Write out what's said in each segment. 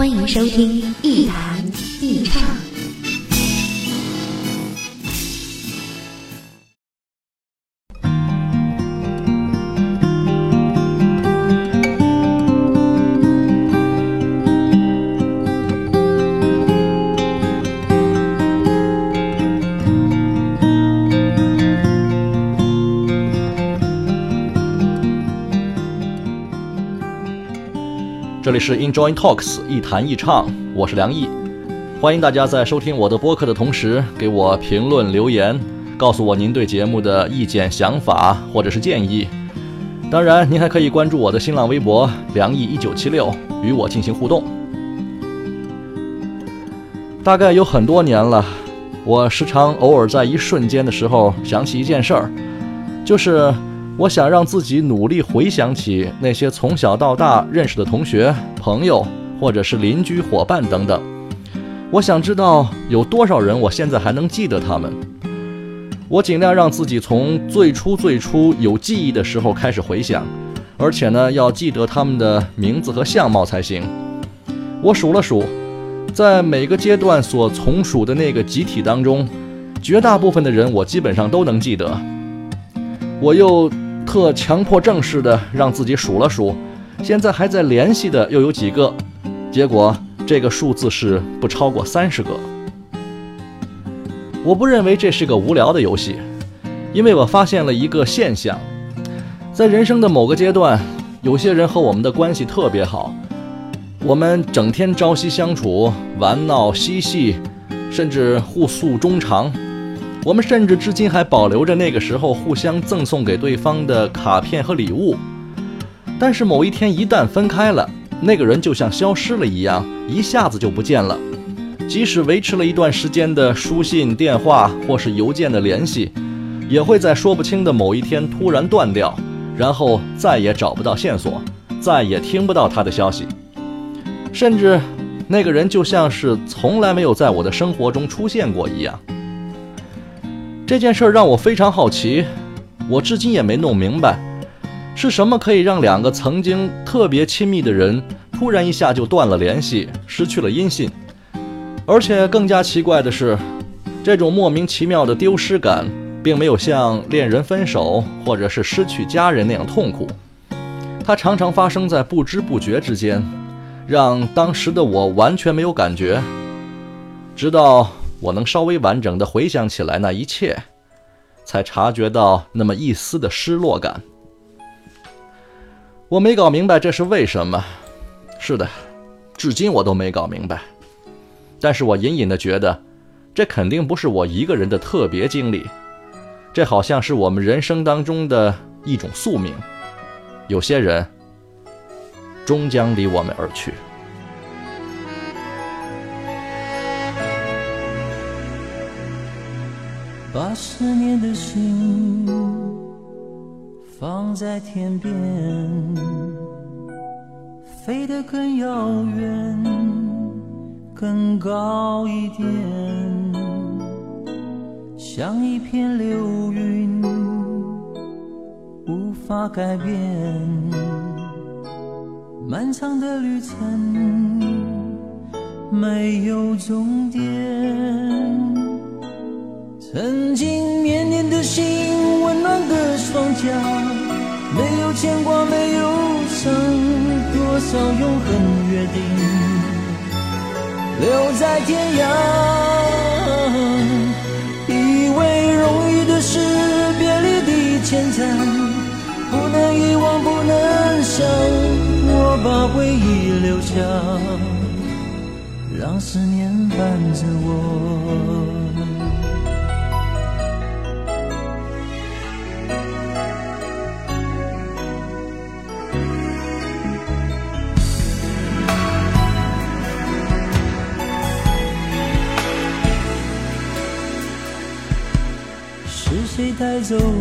欢迎收听一谈一唱。这里是 Enjoy Talks 一谈一唱，我是梁毅，欢迎大家在收听我的播客的同时给我评论留言，告诉我您对节目的意见、想法或者是建议。当然，您还可以关注我的新浪微博梁毅一九七六，与我进行互动。大概有很多年了，我时常偶尔在一瞬间的时候想起一件事儿，就是。我想让自己努力回想起那些从小到大认识的同学、朋友，或者是邻居、伙伴等等。我想知道有多少人我现在还能记得他们。我尽量让自己从最初最初有记忆的时候开始回想，而且呢，要记得他们的名字和相貌才行。我数了数，在每个阶段所从属的那个集体当中，绝大部分的人我基本上都能记得。我又。特强迫症似的让自己数了数，现在还在联系的又有几个？结果这个数字是不超过三十个。我不认为这是个无聊的游戏，因为我发现了一个现象：在人生的某个阶段，有些人和我们的关系特别好，我们整天朝夕相处，玩闹嬉戏，甚至互诉衷肠。我们甚至至今还保留着那个时候互相赠送给对方的卡片和礼物，但是某一天一旦分开了，那个人就像消失了一样，一下子就不见了。即使维持了一段时间的书信、电话或是邮件的联系，也会在说不清的某一天突然断掉，然后再也找不到线索，再也听不到他的消息，甚至那个人就像是从来没有在我的生活中出现过一样。这件事让我非常好奇，我至今也没弄明白，是什么可以让两个曾经特别亲密的人突然一下就断了联系，失去了音信？而且更加奇怪的是，这种莫名其妙的丢失感，并没有像恋人分手或者是失去家人那样痛苦，它常常发生在不知不觉之间，让当时的我完全没有感觉，直到。我能稍微完整的回想起来那一切，才察觉到那么一丝的失落感。我没搞明白这是为什么。是的，至今我都没搞明白。但是我隐隐的觉得，这肯定不是我一个人的特别经历，这好像是我们人生当中的一种宿命。有些人终将离我们而去。把思念的心放在天边，飞得更遥远，更高一点，像一片流云，无法改变。漫长的旅程没有终点。曾经绵绵的心，温暖的双脚，没有牵挂，没有伤，多少永恒约定留在天涯。以为容易的事，别离的牵缠，不能遗忘，不能想，我把回忆留下，让思念伴着我。so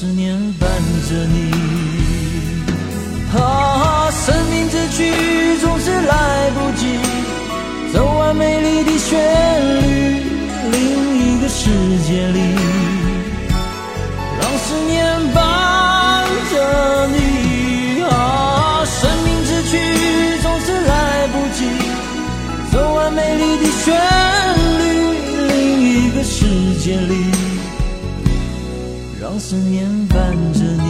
思念伴着你。啊，生命之曲总是来不及走完美丽的旋律，另一个世界里，思念伴着你。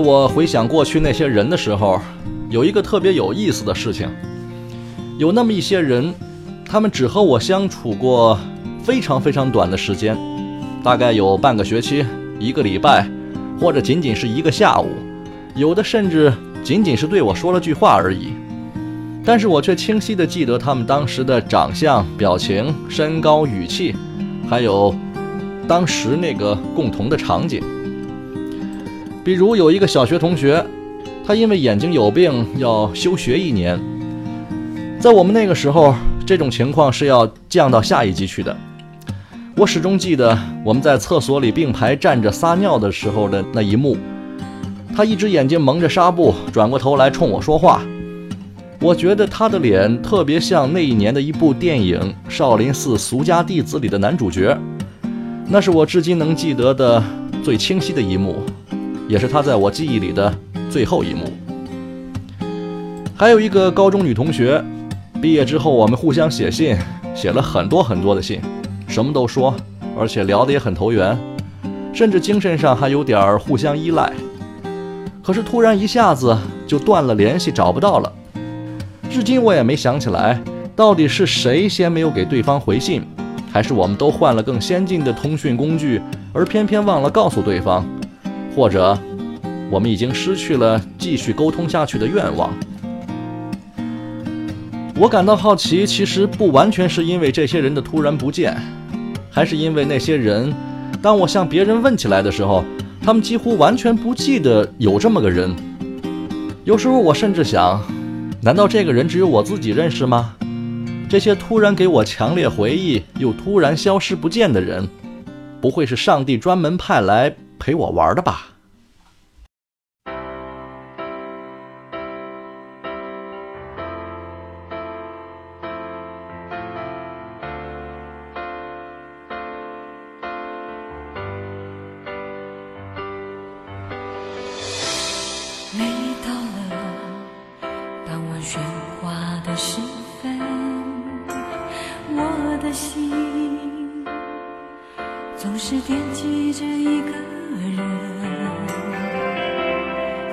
我回想过去那些人的时候，有一个特别有意思的事情，有那么一些人，他们只和我相处过非常非常短的时间，大概有半个学期、一个礼拜，或者仅仅是一个下午，有的甚至仅仅是对我说了句话而已。但是我却清晰地记得他们当时的长相、表情、身高、语气，还有当时那个共同的场景。比如有一个小学同学，他因为眼睛有病要休学一年。在我们那个时候，这种情况是要降到下一级去的。我始终记得我们在厕所里并排站着撒尿的时候的那一幕。他一只眼睛蒙着纱布，转过头来冲我说话。我觉得他的脸特别像那一年的一部电影《少林寺俗家弟子》里的男主角，那是我至今能记得的最清晰的一幕。也是他在我记忆里的最后一幕。还有一个高中女同学，毕业之后我们互相写信，写了很多很多的信，什么都说，而且聊得也很投缘，甚至精神上还有点互相依赖。可是突然一下子就断了联系，找不到了。至今我也没想起来，到底是谁先没有给对方回信，还是我们都换了更先进的通讯工具，而偏偏忘了告诉对方。或者，我们已经失去了继续沟通下去的愿望。我感到好奇，其实不完全是因为这些人的突然不见，还是因为那些人，当我向别人问起来的时候，他们几乎完全不记得有这么个人。有时候我甚至想，难道这个人只有我自己认识吗？这些突然给我强烈回忆又突然消失不见的人，不会是上帝专门派来？陪我玩的吧。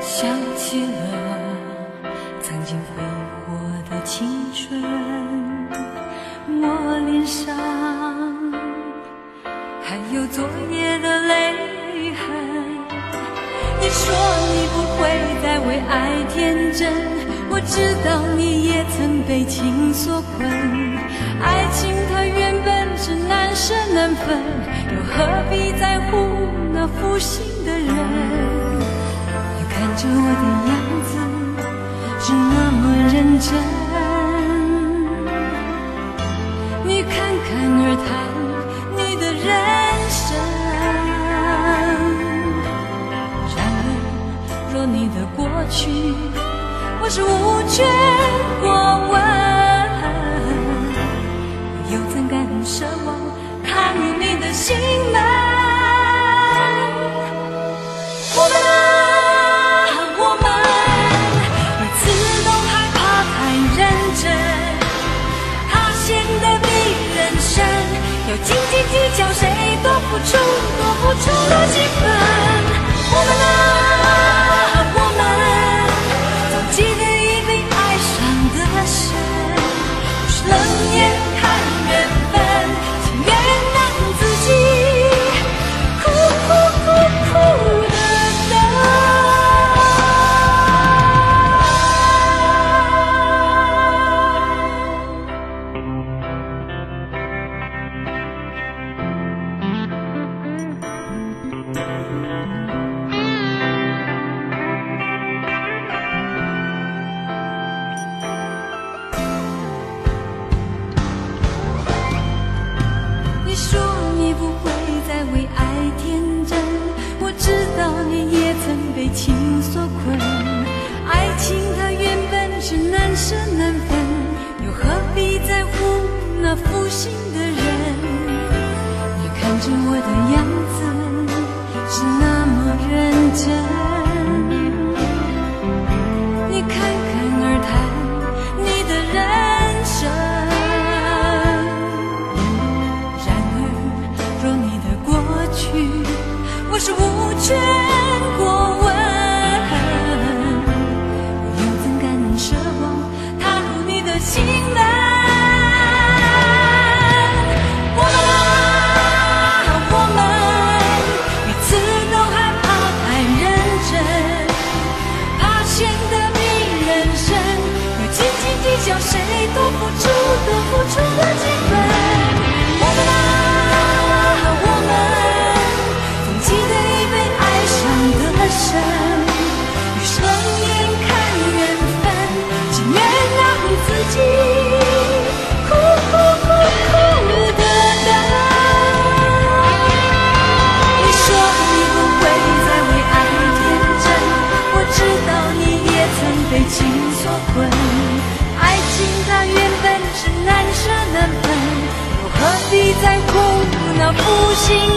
想起了曾经挥霍的青春，我脸上还有昨夜的泪痕。你说你不会再为爱天真，我知道你也曾被情所困。爱情它原本是难舍难分，又何必在乎那负心的人？着我的样子是那么认真，你侃侃而谈你的人生。然而，若你的过去我是无权过问，又怎敢奢望踏入你的心门？付出了几分。心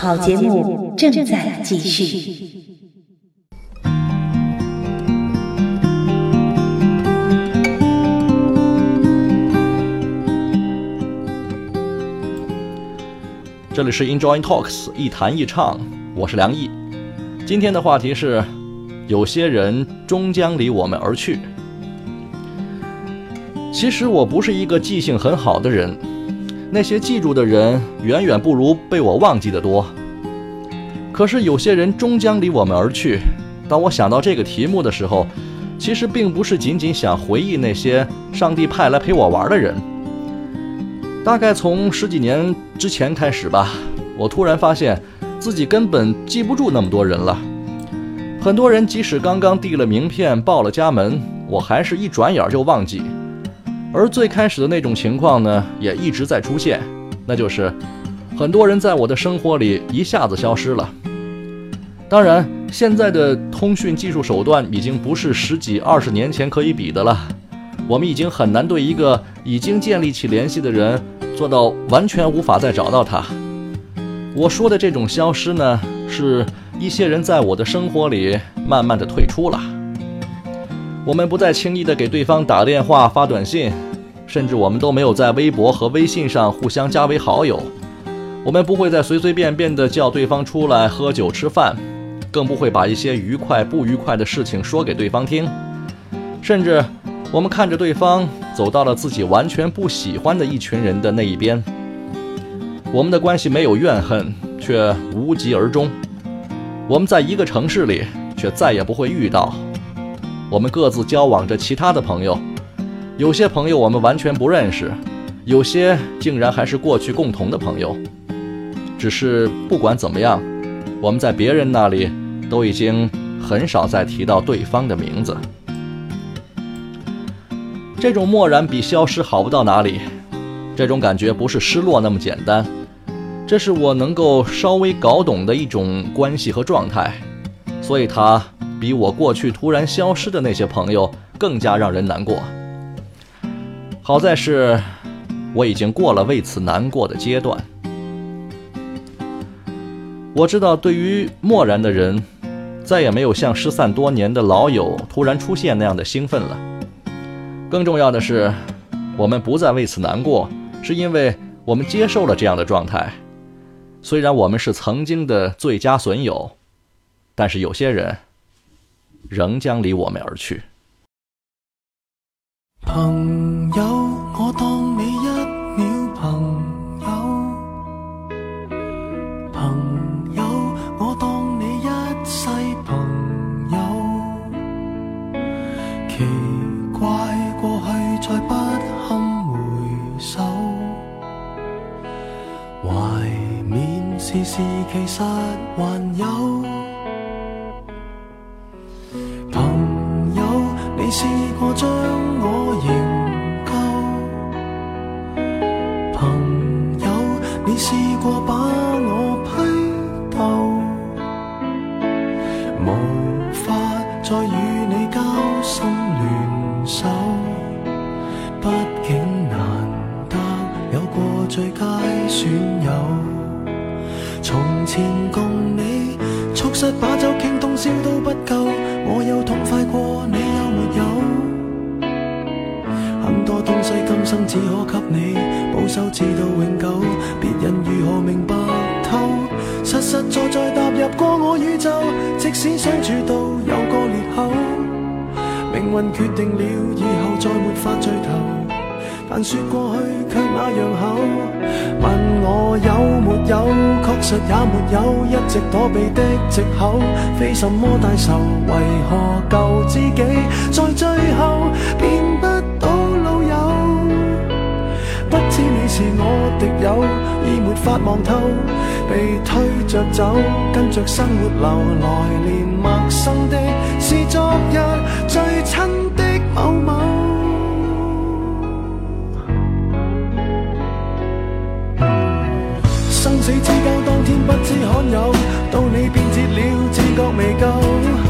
好节目正在继续。这里是 Enjoy Talks 一谈一唱，我是梁毅。今天的话题是：有些人终将离我们而去。其实我不是一个记性很好的人，那些记住的人远远不如被我忘记的多。可是有些人终将离我们而去。当我想到这个题目的时候，其实并不是仅仅想回忆那些上帝派来陪我玩的人。大概从十几年之前开始吧，我突然发现，自己根本记不住那么多人了。很多人即使刚刚递了名片、报了家门，我还是一转眼就忘记。而最开始的那种情况呢，也一直在出现，那就是很多人在我的生活里一下子消失了。当然，现在的通讯技术手段已经不是十几二十年前可以比的了。我们已经很难对一个已经建立起联系的人做到完全无法再找到他。我说的这种消失呢，是一些人在我的生活里慢慢的退出了。我们不再轻易的给对方打电话、发短信，甚至我们都没有在微博和微信上互相加为好友。我们不会再随随便便的叫对方出来喝酒吃饭，更不会把一些愉快不愉快的事情说给对方听，甚至。我们看着对方走到了自己完全不喜欢的一群人的那一边，我们的关系没有怨恨，却无疾而终。我们在一个城市里，却再也不会遇到。我们各自交往着其他的朋友，有些朋友我们完全不认识，有些竟然还是过去共同的朋友。只是不管怎么样，我们在别人那里都已经很少再提到对方的名字。这种漠然比消失好不到哪里，这种感觉不是失落那么简单，这是我能够稍微搞懂的一种关系和状态，所以它比我过去突然消失的那些朋友更加让人难过。好在是，我已经过了为此难过的阶段。我知道，对于漠然的人，再也没有像失散多年的老友突然出现那样的兴奋了。更重要的是，我们不再为此难过，是因为我们接受了这样的状态。虽然我们是曾经的最佳损友，但是有些人仍将离我们而去。朋友，我当你一秒朋友，朋友，我当你一世朋友，奇怪。过去再不堪回首，怀缅时事其实还实在在踏入过我宇宙，即使相处到有个裂口。命运决定了以后再没法聚头，但说过去却那样厚。问我有没有，确实也没有，一直躲避的藉口，非什么大仇，为何旧知己在最后是我敌友，已没法望透，被推着走，跟着生活流，来年陌生的是昨日最亲的某某。生死之交当天不知罕有，到你变节了，自觉未够。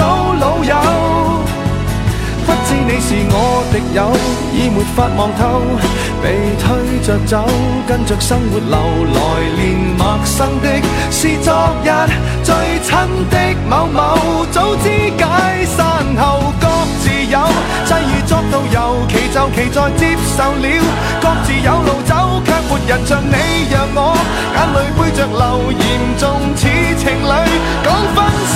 友？不知你是我敌友，已没法望透，被推着走，跟着生活流，来年陌生的是昨日最亲的某某，早知解散后各自有，际遇作导游，其就就期再接受了，各自有路走，却没人像你让我眼泪背着流，严重似情侣讲分手。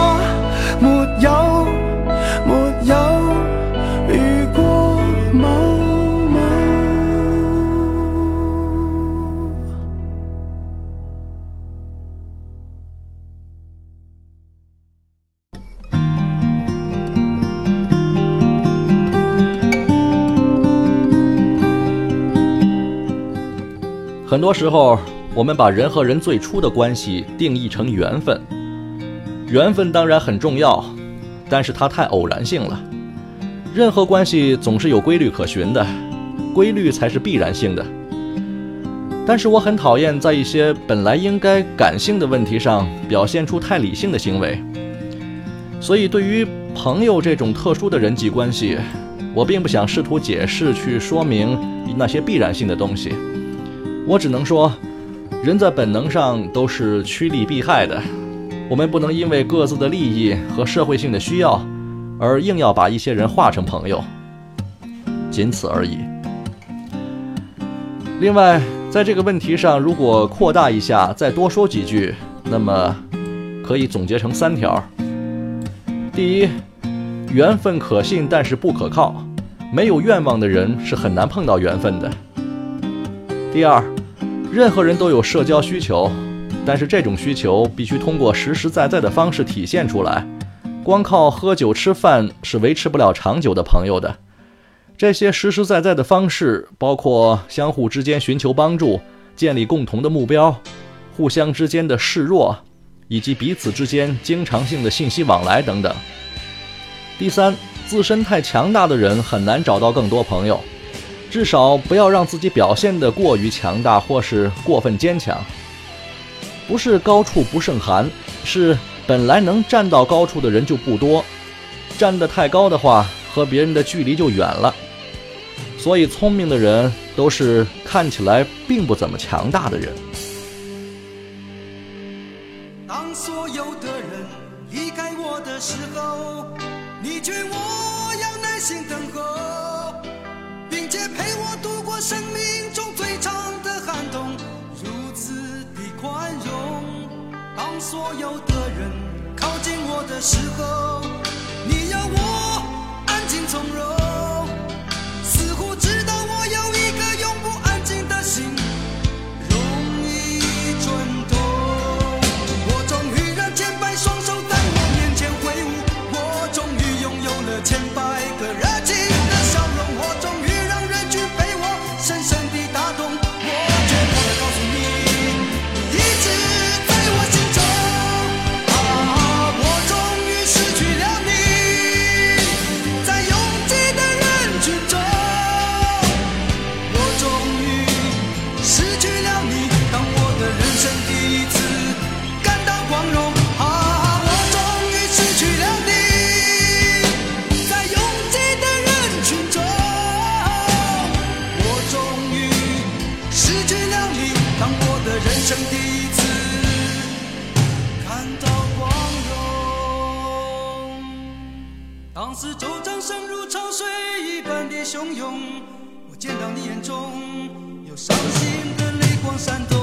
很多时候，我们把人和人最初的关系定义成缘分。缘分当然很重要，但是它太偶然性了。任何关系总是有规律可循的，规律才是必然性的。但是我很讨厌在一些本来应该感性的问题上表现出太理性的行为。所以，对于朋友这种特殊的人际关系，我并不想试图解释去说明那些必然性的东西。我只能说，人在本能上都是趋利避害的。我们不能因为各自的利益和社会性的需要，而硬要把一些人化成朋友，仅此而已。另外，在这个问题上，如果扩大一下，再多说几句，那么可以总结成三条：第一，缘分可信，但是不可靠。没有愿望的人是很难碰到缘分的。第二，任何人都有社交需求。但是这种需求必须通过实实在在的方式体现出来，光靠喝酒吃饭是维持不了长久的朋友的。这些实实在在的方式包括相互之间寻求帮助、建立共同的目标、互相之间的示弱，以及彼此之间经常性的信息往来等等。第三，自身太强大的人很难找到更多朋友，至少不要让自己表现得过于强大或是过分坚强。不是高处不胜寒，是本来能站到高处的人就不多，站得太高的话，和别人的距离就远了。所以，聪明的人都是看起来并不怎么强大的人。当所有的人离开我的时候，你劝我要耐心等候，所有的人靠近我的时候，你要我安静从容，汹涌，我见到你眼中有伤心的泪光闪动。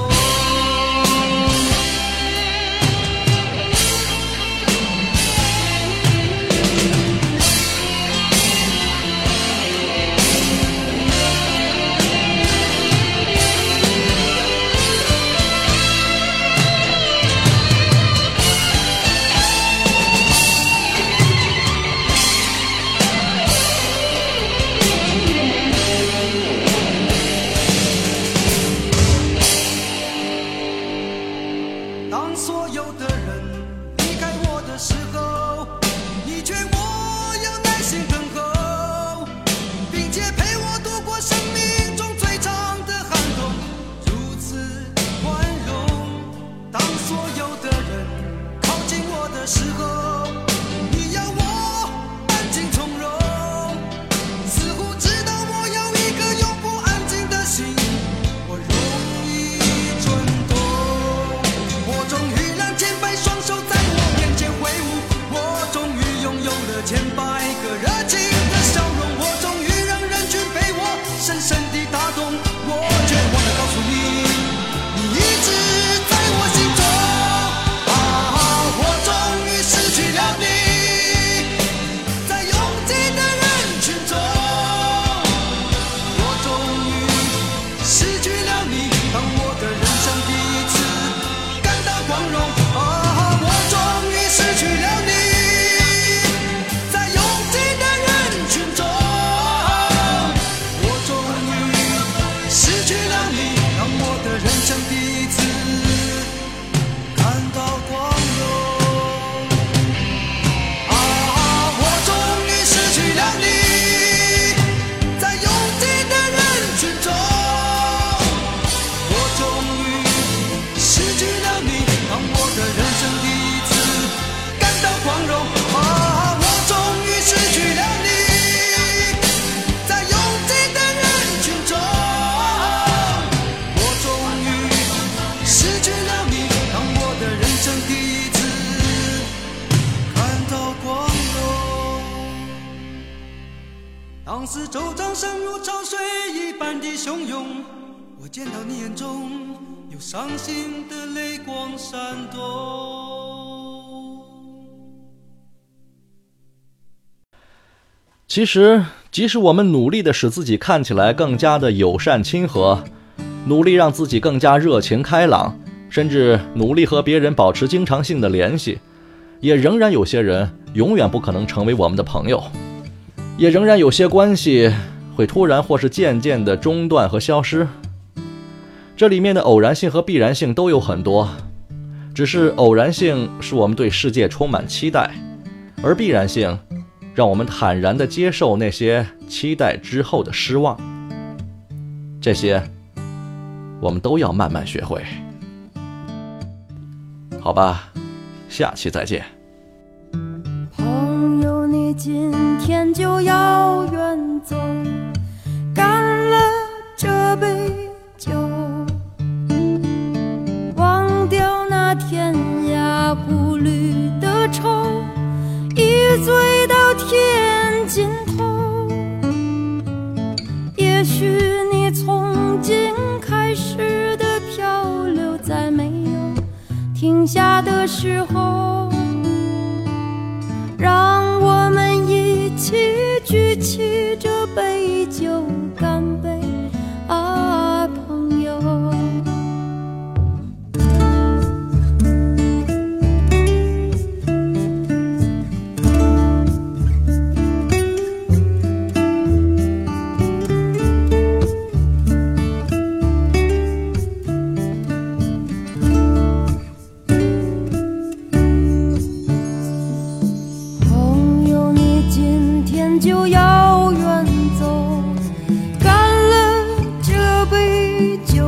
泪光闪动。其实，即使我们努力的使自己看起来更加的友善亲和，努力让自己更加热情开朗，甚至努力和别人保持经常性的联系，也仍然有些人永远不可能成为我们的朋友，也仍然有些关系会突然或是渐渐的中断和消失。这里面的偶然性和必然性都有很多，只是偶然性使我们对世界充满期待，而必然性。让我们坦然地接受那些期待之后的失望，这些我们都要慢慢学会，好吧？下期再见。朋友，你今天就要远走，干了这杯时候，让我们一起举起一句。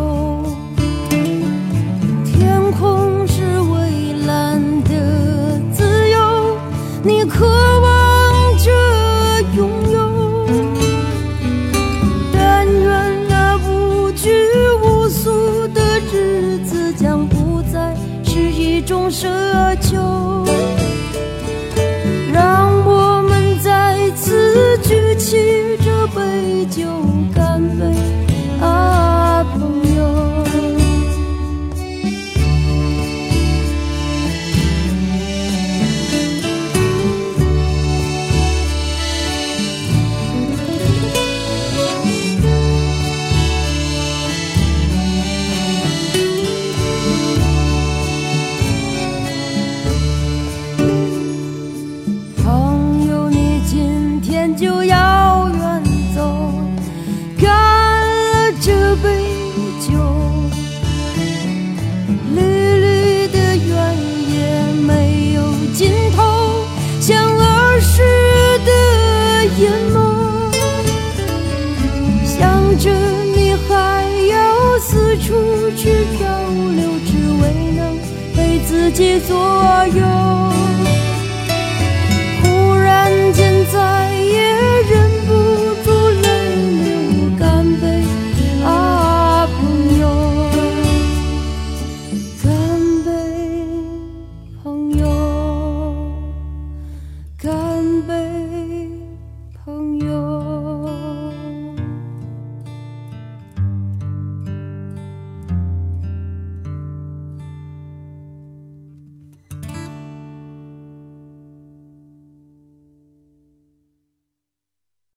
杯酒绿绿的原野没有尽头像儿时的眼眸想着你还要四处去漂流只为能被自己左右。